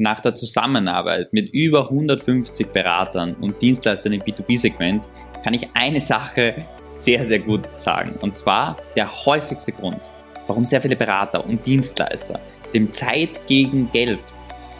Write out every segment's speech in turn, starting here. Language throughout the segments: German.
nach der Zusammenarbeit mit über 150 Beratern und Dienstleistern im B2B-Segment kann ich eine Sache sehr, sehr gut sagen. Und zwar der häufigste Grund, warum sehr viele Berater und Dienstleister dem Zeit gegen Geld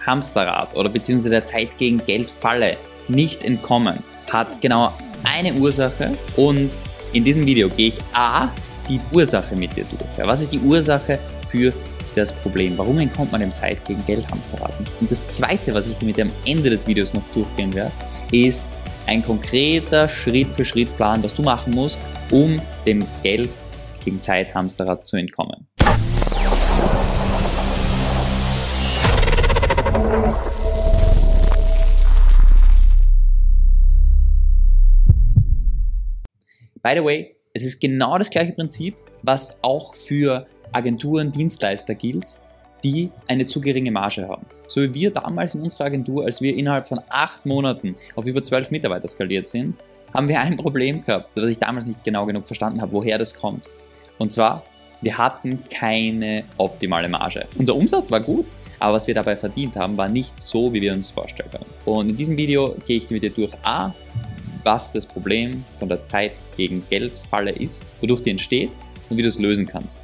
Hamsterrad oder beziehungsweise der Zeit gegen Geld Falle nicht entkommen, hat genau eine Ursache und in diesem Video gehe ich A, die Ursache mit dir durch. Was ist die Ursache für das Problem? Warum entkommt man dem Zeit gegen Geld Hamsterrad? Und das zweite, was ich dir mit dem Ende des Videos noch durchgehen werde, ist ein konkreter Schritt-für-Schritt-Plan, was du machen musst, um dem Geld gegen Zeit Hamsterrad zu entkommen. By the way, es ist genau das gleiche Prinzip, was auch für Agenturen, Dienstleister gilt, die eine zu geringe Marge haben. So wie wir damals in unserer Agentur, als wir innerhalb von acht Monaten auf über zwölf Mitarbeiter skaliert sind, haben wir ein Problem gehabt, das ich damals nicht genau genug verstanden habe, woher das kommt. Und zwar, wir hatten keine optimale Marge. Unser Umsatz war gut, aber was wir dabei verdient haben, war nicht so, wie wir uns vorstellen können. Und in diesem Video gehe ich mit dir durch A, was das Problem von der Zeit gegen Geld Falle ist, wodurch die entsteht und wie du es lösen kannst.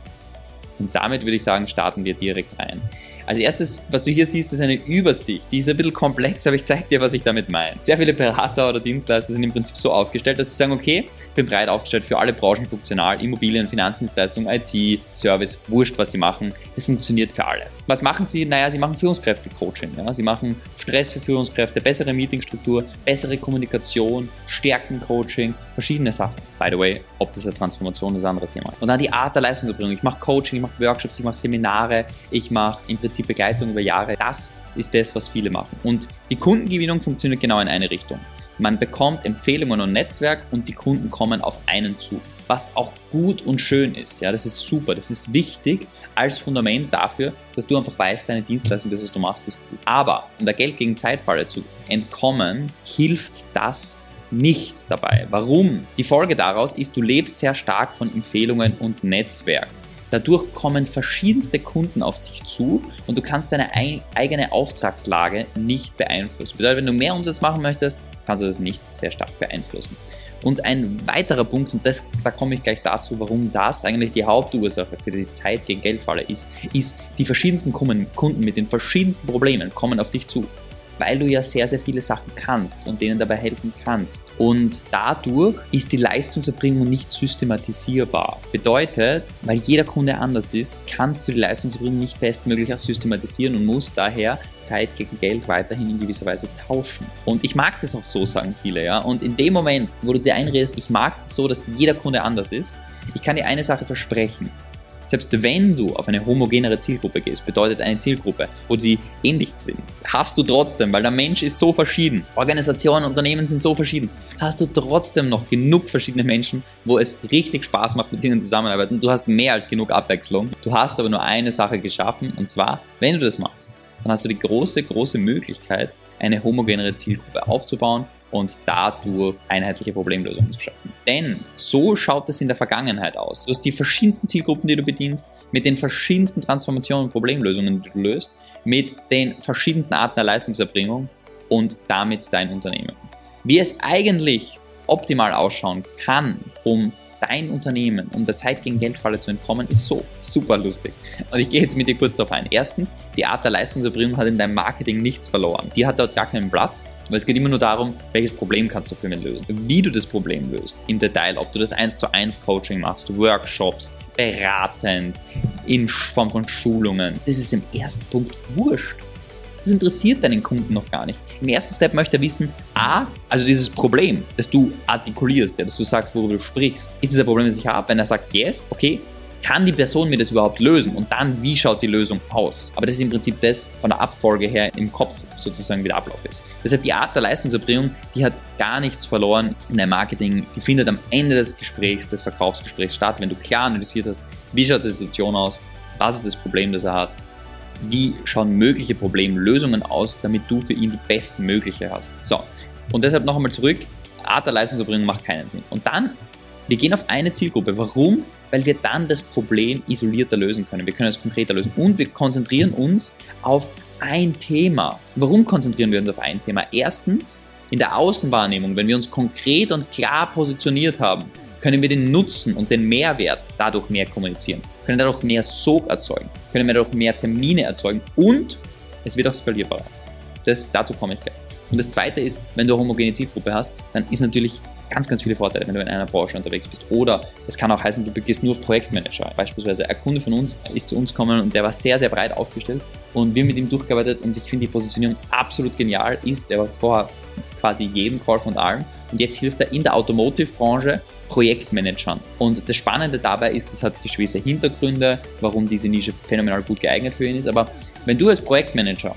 Und damit würde ich sagen, starten wir direkt rein. Als erstes, was du hier siehst, ist eine Übersicht. Die ist ein bisschen komplex, aber ich zeige dir, was ich damit meine. Sehr viele Berater oder Dienstleister sind im Prinzip so aufgestellt, dass sie sagen, okay, ich bin breit aufgestellt für alle Branchen funktional, Immobilien, Finanzdienstleistungen, IT, Service, wurscht, was sie machen. Das funktioniert für alle. Was machen sie? Naja, sie machen Führungskräfte-Coaching. Ja? Sie machen Stress für Führungskräfte, bessere Meetingstruktur, bessere Kommunikation, Stärken-Coaching, verschiedene Sachen. By the way, ob das eine Transformation ist, ein anderes Thema. Und dann die Art der Leistungserbringung. Ich mache Coaching, ich mache Workshops, ich mache Seminare, ich mache im Prinzip Prinzip Begleitung über Jahre. Das ist das, was viele machen. Und die Kundengewinnung funktioniert genau in eine Richtung. Man bekommt Empfehlungen und Netzwerk und die Kunden kommen auf einen zu. Was auch gut und schön ist. Ja, das ist super. Das ist wichtig als Fundament dafür, dass du einfach weißt, deine Dienstleistung, das, was du machst, ist gut. Aber um der Geld gegen Zeitfalle zu entkommen, hilft das nicht dabei. Warum? Die Folge daraus ist, du lebst sehr stark von Empfehlungen und Netzwerk. Dadurch kommen verschiedenste Kunden auf dich zu und du kannst deine eigene Auftragslage nicht beeinflussen. Bedeutet, wenn du mehr Umsatz machen möchtest, kannst du das nicht sehr stark beeinflussen. Und ein weiterer Punkt, und das, da komme ich gleich dazu, warum das eigentlich die Hauptursache für die Zeit gegen Geldfalle ist, ist, die verschiedensten Kunden mit den verschiedensten Problemen kommen auf dich zu weil du ja sehr, sehr viele Sachen kannst und denen dabei helfen kannst. Und dadurch ist die Leistungserbringung nicht systematisierbar. Bedeutet, weil jeder Kunde anders ist, kannst du die Leistungserbringung nicht bestmöglich auch systematisieren und musst daher Zeit gegen Geld weiterhin in gewisser Weise tauschen. Und ich mag das auch so, sagen viele, ja. Und in dem Moment, wo du dir einredest, ich mag das so, dass jeder Kunde anders ist, ich kann dir eine Sache versprechen. Selbst wenn du auf eine homogenere Zielgruppe gehst, bedeutet eine Zielgruppe, wo sie ähnlich sind, hast du trotzdem, weil der Mensch ist so verschieden, Organisationen, Unternehmen sind so verschieden, hast du trotzdem noch genug verschiedene Menschen, wo es richtig Spaß macht, mit denen zusammenzuarbeiten. Du hast mehr als genug Abwechslung. Du hast aber nur eine Sache geschaffen und zwar, wenn du das machst, dann hast du die große, große Möglichkeit, eine homogenere Zielgruppe aufzubauen und dadurch einheitliche Problemlösungen zu schaffen. Denn so schaut es in der Vergangenheit aus. Du hast die verschiedensten Zielgruppen, die du bedienst, mit den verschiedensten Transformationen und Problemlösungen, die du löst, mit den verschiedensten Arten der Leistungserbringung und damit dein Unternehmen. Wie es eigentlich optimal ausschauen kann, um dein Unternehmen, um der Zeit gegen Geldfalle zu entkommen, ist so super lustig. Und ich gehe jetzt mit dir kurz darauf ein. Erstens, die Art der Leistungserbringung hat in deinem Marketing nichts verloren. Die hat dort gar keinen Platz. Weil es geht immer nur darum, welches Problem kannst du für mich lösen. Wie du das Problem löst im Detail, ob du das 1 zu 1 Coaching machst, Workshops, beratend, in Form von Schulungen. Das ist im ersten Punkt wurscht. Das interessiert deinen Kunden noch gar nicht. Im ersten Step möchte er wissen, A, also dieses Problem, das du artikulierst, ja, dass du sagst, worüber du sprichst, ist es ein Problem, das ich habe? Wenn er sagt, yes, okay, kann die Person mir das überhaupt lösen? Und dann, wie schaut die Lösung aus? Aber das ist im Prinzip das von der Abfolge her im Kopf sozusagen, wie der Ablauf ist. Deshalb die Art der Leistungserbringung, die hat gar nichts verloren in deinem Marketing. Die findet am Ende des Gesprächs, des Verkaufsgesprächs statt, wenn du klar analysiert hast, wie schaut die Situation aus, was ist das Problem, das er hat, wie schauen mögliche Problemlösungen aus, damit du für ihn die bestmögliche hast. So, und deshalb noch einmal zurück, Art der Leistungserbringung macht keinen Sinn. Und dann, wir gehen auf eine Zielgruppe. Warum? Weil wir dann das Problem isolierter lösen können. Wir können es konkreter lösen. Und wir konzentrieren uns auf ein Thema. Warum konzentrieren wir uns auf ein Thema? Erstens, in der Außenwahrnehmung, wenn wir uns konkret und klar positioniert haben, können wir den Nutzen und den Mehrwert dadurch mehr kommunizieren, können dadurch mehr Sog erzeugen, können wir dadurch mehr Termine erzeugen und es wird auch skalierbarer. Das, dazu komme ich gleich. Und das zweite ist, wenn du eine homogene Zielgruppe hast, dann ist natürlich ganz, ganz viele Vorteile, wenn du in einer Branche unterwegs bist. Oder es kann auch heißen, du gehst nur auf Projektmanager. Beispielsweise ein Kunde von uns ist zu uns gekommen und der war sehr, sehr breit aufgestellt und wir mit ihm durchgearbeitet und ich finde die Positionierung absolut genial ist. Der war vorher quasi jedem Call von allem und jetzt hilft er in der Automotive-Branche Projektmanagern. Und das Spannende dabei ist, es hat gewisse Hintergründe, warum diese Nische phänomenal gut geeignet für ihn ist. Aber wenn du als Projektmanager,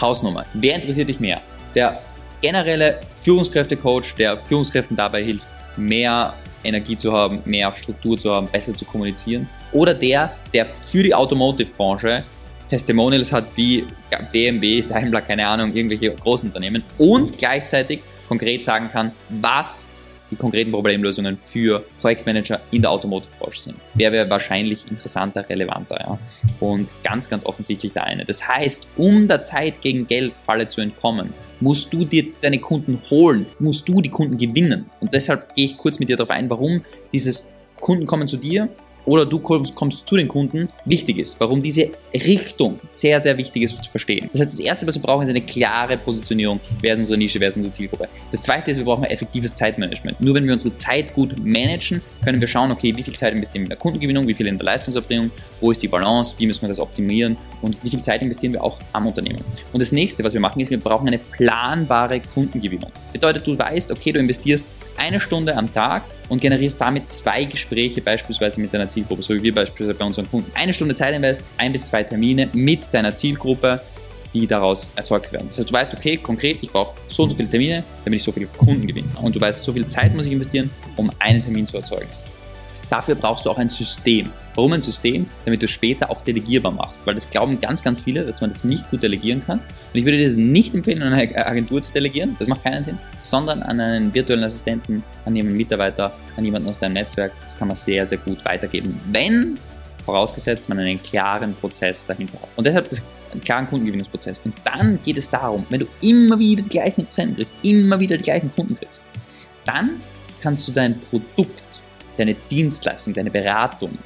Hausnummer, wer interessiert dich mehr? Der generelle Führungskräftecoach, der Führungskräften dabei hilft, mehr Energie zu haben, mehr Struktur zu haben, besser zu kommunizieren. Oder der, der für die Automotive-Branche Testimonials hat wie BMW, Daimler, keine Ahnung, irgendwelche großen Unternehmen und gleichzeitig konkret sagen kann, was die konkreten Problemlösungen für Projektmanager in der Automotive-Branche sind. Wer wäre wahrscheinlich interessanter, relevanter? Ja? Und ganz, ganz offensichtlich der eine. Das heißt, um der Zeit gegen Geld Falle zu entkommen, musst du dir deine Kunden holen, musst du die Kunden gewinnen. Und deshalb gehe ich kurz mit dir darauf ein, warum dieses Kunden kommen zu dir oder du kommst, kommst zu den Kunden, wichtig ist. Warum diese Richtung sehr, sehr wichtig ist zu verstehen. Das heißt, das Erste, was wir brauchen, ist eine klare Positionierung. Wer ist unsere Nische, wer ist unsere Zielgruppe. Das Zweite ist, wir brauchen ein effektives Zeitmanagement. Nur wenn wir unsere Zeit gut managen, können wir schauen, okay, wie viel Zeit investieren wir in der Kundengewinnung, wie viel in der Leistungserbringung, wo ist die Balance, wie müssen wir das optimieren und wie viel Zeit investieren wir auch am Unternehmen. Und das Nächste, was wir machen, ist, wir brauchen eine planbare Kundengewinnung. Bedeutet, du weißt, okay, du investierst eine Stunde am Tag und generierst damit zwei Gespräche beispielsweise mit deiner Zielgruppe, so wie wir beispielsweise bei unseren Kunden. Eine Stunde Zeit invest, ein bis zwei Termine mit deiner Zielgruppe, die daraus erzeugt werden. Das heißt, du weißt, okay, konkret, ich brauche so und so viele Termine, damit ich so viele Kunden gewinne. Und du weißt, so viel Zeit muss ich investieren, um einen Termin zu erzeugen. Dafür brauchst du auch ein System. Warum ein System? Damit du später auch delegierbar machst. Weil das glauben ganz, ganz viele, dass man das nicht gut delegieren kann. Und ich würde dir das nicht empfehlen, an eine Agentur zu delegieren. Das macht keinen Sinn. Sondern an einen virtuellen Assistenten, an jemanden Mitarbeiter, an jemanden aus deinem Netzwerk. Das kann man sehr, sehr gut weitergeben. Wenn vorausgesetzt man einen klaren Prozess dahinter hat. Und deshalb das einen klaren Kundengewinnungsprozess. Und dann geht es darum, wenn du immer wieder die gleichen Interessenten kriegst, immer wieder die gleichen Kunden kriegst, dann kannst du dein Produkt deine Dienstleistung, deine Beratung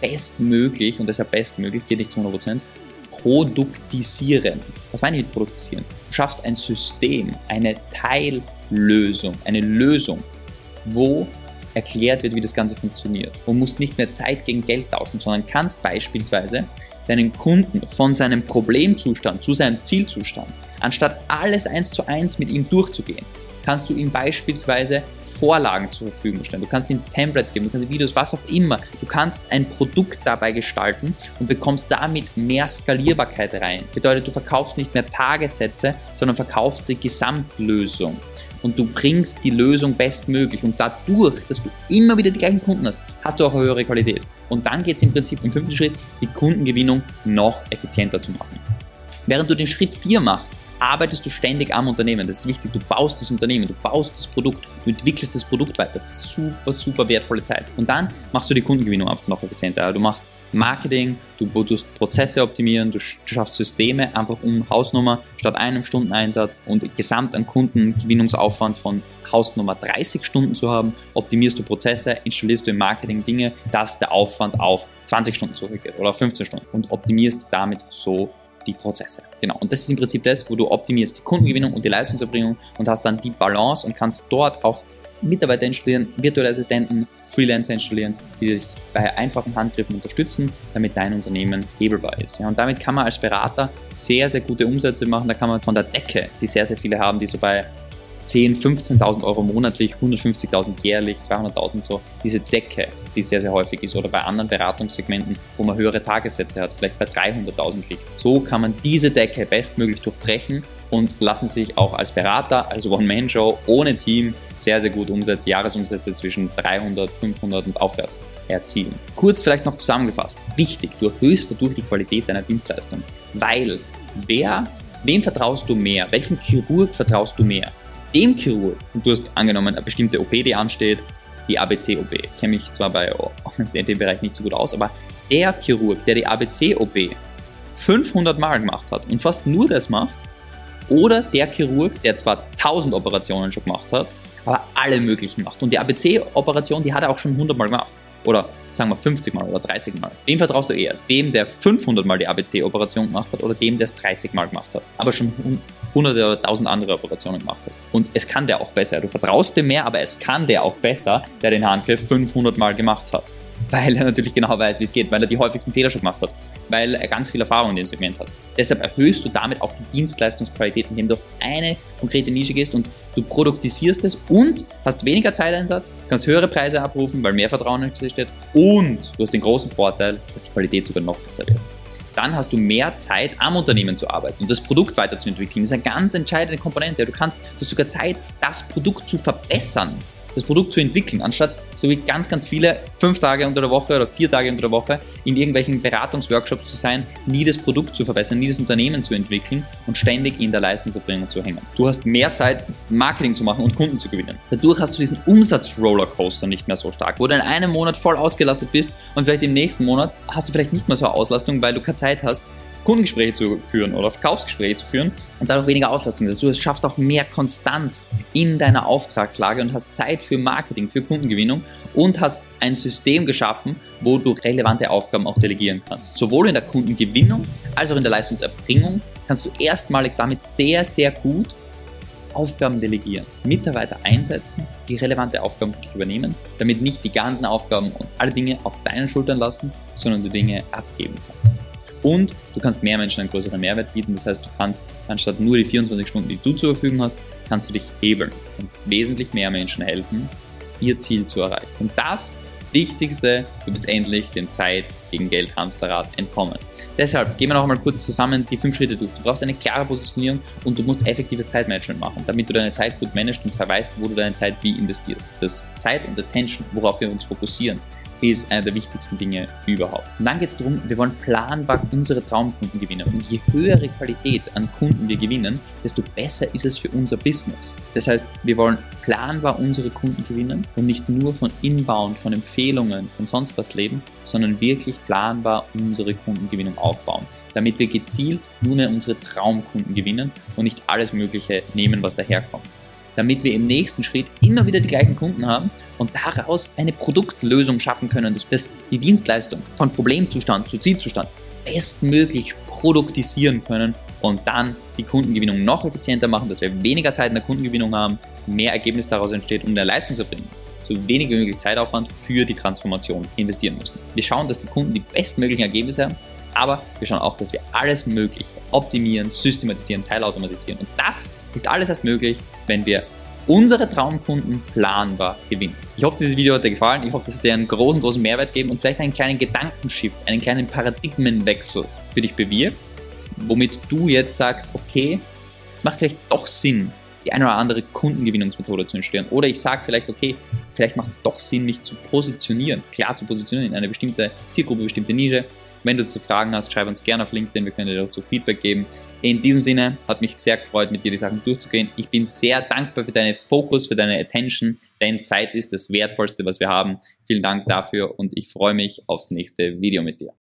bestmöglich, und deshalb bestmöglich, geht nicht zu 100%, produktisieren. Was meine ich mit produktisieren? Du schaffst ein System, eine Teillösung, eine Lösung, wo erklärt wird, wie das Ganze funktioniert. Du musst nicht mehr Zeit gegen Geld tauschen, sondern kannst beispielsweise deinen Kunden von seinem Problemzustand zu seinem Zielzustand, anstatt alles eins zu eins mit ihm durchzugehen, kannst du ihm beispielsweise Vorlagen zur Verfügung stellen. Du kannst ihm Templates geben, du kannst Videos, was auch immer. Du kannst ein Produkt dabei gestalten und bekommst damit mehr Skalierbarkeit rein. Bedeutet, du verkaufst nicht mehr Tagessätze, sondern verkaufst die Gesamtlösung. Und du bringst die Lösung bestmöglich. Und dadurch, dass du immer wieder die gleichen Kunden hast, hast du auch eine höhere Qualität. Und dann geht es im Prinzip im fünften Schritt, die Kundengewinnung noch effizienter zu machen. Während du den Schritt 4 machst, arbeitest du ständig am Unternehmen. Das ist wichtig. Du baust das Unternehmen, du baust das Produkt, du entwickelst das Produkt weiter. Das ist super, super wertvolle Zeit. Und dann machst du die Kundengewinnung einfach noch effizienter. Du machst Marketing, du tust Prozesse optimieren, du schaffst Systeme einfach um Hausnummer statt einem Stundeneinsatz und gesamt an Kundengewinnungsaufwand von Hausnummer 30 Stunden zu haben, optimierst du Prozesse, installierst du im Marketing Dinge, dass der Aufwand auf 20 Stunden zurückgeht oder 15 Stunden und optimierst damit so die Prozesse. Genau. Und das ist im Prinzip das, wo du optimierst die Kundengewinnung und die Leistungserbringung und hast dann die Balance und kannst dort auch Mitarbeiter installieren, virtuelle Assistenten, Freelancer installieren, die dich bei einfachen Handgriffen unterstützen, damit dein Unternehmen hebelbar ist. Ja, und damit kann man als Berater sehr, sehr gute Umsätze machen. Da kann man von der Decke, die sehr, sehr viele haben, die so bei 10.000, 15.000 Euro monatlich, 150.000 jährlich, 200.000 so, diese Decke, die sehr, sehr häufig ist, oder bei anderen Beratungssegmenten, wo man höhere Tagessätze hat, vielleicht bei 300.000 kriegt. So kann man diese Decke bestmöglich durchbrechen und lassen sich auch als Berater, als One-Man-Show, ohne Team sehr, sehr gut Umsätze, Jahresumsätze zwischen 300, 500 und aufwärts erzielen. Kurz vielleicht noch zusammengefasst. Wichtig, du erhöhst dadurch die Qualität deiner Dienstleistung, weil wer, wem vertraust du mehr? Welchem Chirurg vertraust du mehr? Dem Chirurg, und du hast angenommen eine bestimmte OP, die ansteht, die ABC-OP, kenne mich zwar bei in dem Bereich nicht so gut aus, aber der Chirurg, der die ABC-OP 500 Mal gemacht hat und fast nur das macht, oder der Chirurg, der zwar 1000 Operationen schon gemacht hat, aber alle möglichen macht. Und die ABC-Operation, die hat er auch schon 100 Mal gemacht. Oder sagen wir 50 Mal oder 30 Mal. Wem vertraust du eher? Dem, der 500 Mal die ABC-Operation gemacht hat oder dem, der es 30 Mal gemacht hat? Aber schon hunderte oder tausend andere Operationen gemacht hast. Und es kann der auch besser. Du vertraust dem mehr, aber es kann der auch besser, der den Handgriff 500 Mal gemacht hat. Weil er natürlich genau weiß, wie es geht, weil er die häufigsten Fehler schon gemacht hat weil er ganz viel Erfahrung in dem Segment hat. Deshalb erhöhst du damit auch die Dienstleistungsqualität, indem du auf eine konkrete Nische gehst und du produktisierst es und hast weniger Zeiteinsatz, kannst höhere Preise abrufen, weil mehr Vertrauen steht und du hast den großen Vorteil, dass die Qualität sogar noch besser wird. Dann hast du mehr Zeit am Unternehmen zu arbeiten und das Produkt weiterzuentwickeln. Das ist eine ganz entscheidende Komponente. Du kannst, du hast sogar Zeit, das Produkt zu verbessern das Produkt zu entwickeln, anstatt so wie ganz, ganz viele fünf Tage unter der Woche oder vier Tage unter der Woche in irgendwelchen Beratungsworkshops zu sein, nie das Produkt zu verbessern, nie das Unternehmen zu entwickeln und ständig in der Leistungserbringung zu hängen. Du hast mehr Zeit, Marketing zu machen und Kunden zu gewinnen. Dadurch hast du diesen Umsatz-Rollercoaster nicht mehr so stark, wo du in einem Monat voll ausgelastet bist und vielleicht im nächsten Monat hast du vielleicht nicht mehr so eine Auslastung, weil du keine Zeit hast, Kundengespräche zu führen oder Verkaufsgespräche zu führen und dadurch weniger Auslastung. Also du schaffst auch mehr Konstanz in deiner Auftragslage und hast Zeit für Marketing, für Kundengewinnung und hast ein System geschaffen, wo du relevante Aufgaben auch delegieren kannst. Sowohl in der Kundengewinnung als auch in der Leistungserbringung kannst du erstmalig damit sehr, sehr gut Aufgaben delegieren, Mitarbeiter einsetzen, die relevante Aufgaben für dich übernehmen, damit nicht die ganzen Aufgaben und alle Dinge auf deinen Schultern lasten, sondern du Dinge abgeben kannst. Und du kannst mehr Menschen einen größeren Mehrwert bieten. Das heißt, du kannst anstatt nur die 24 Stunden, die du zur Verfügung hast, kannst du dich hebeln und wesentlich mehr Menschen helfen, ihr Ziel zu erreichen. Und das Wichtigste, du bist endlich dem Zeit gegen Geld Hamsterrad entkommen. Deshalb gehen wir noch einmal kurz zusammen die fünf Schritte durch. Du brauchst eine klare Positionierung und du musst effektives Zeitmanagement machen, damit du deine Zeit gut managst und zwar weißt, wo du deine Zeit wie investierst. Das Zeit und Attention, worauf wir uns fokussieren, ist eine der wichtigsten Dinge überhaupt. Und dann geht es darum, wir wollen planbar unsere Traumkunden gewinnen. Und je höhere Qualität an Kunden wir gewinnen, desto besser ist es für unser Business. Das heißt, wir wollen planbar unsere Kunden gewinnen und nicht nur von Inbound, von Empfehlungen, von sonst was leben, sondern wirklich planbar unsere Kundengewinnung aufbauen damit wir gezielt nur mehr unsere Traumkunden gewinnen und nicht alles Mögliche nehmen, was daherkommt damit wir im nächsten Schritt immer wieder die gleichen Kunden haben und daraus eine Produktlösung schaffen können, dass die Dienstleistung von Problemzustand zu Zielzustand bestmöglich produktisieren können und dann die Kundengewinnung noch effizienter machen, dass wir weniger Zeit in der Kundengewinnung haben, mehr Ergebnis daraus entsteht und der Leistungserbringung so wenig wie möglich Zeitaufwand für die Transformation investieren müssen. Wir schauen, dass die Kunden die bestmöglichen Ergebnisse haben, aber wir schauen auch, dass wir alles Mögliche optimieren, systematisieren, teilautomatisieren. Und das ist alles erst möglich, wenn wir unsere Traumkunden planbar gewinnen. Ich hoffe, dieses Video hat dir gefallen. Ich hoffe, dass es dir einen großen, großen Mehrwert geben und vielleicht einen kleinen Gedankenshift, einen kleinen Paradigmenwechsel für dich bewirkt, womit du jetzt sagst, okay, es macht vielleicht doch Sinn, die eine oder andere Kundengewinnungsmethode zu installieren. Oder ich sage vielleicht, okay, vielleicht macht es doch Sinn, mich zu positionieren, klar zu positionieren in eine bestimmte Zielgruppe, bestimmte Nische. Wenn du zu Fragen hast, schreib uns gerne auf LinkedIn, wir können dir dazu Feedback geben. In diesem Sinne hat mich sehr gefreut, mit dir die Sachen durchzugehen. Ich bin sehr dankbar für deinen Fokus, für deine Attention, denn Zeit ist das Wertvollste, was wir haben. Vielen Dank dafür und ich freue mich aufs nächste Video mit dir.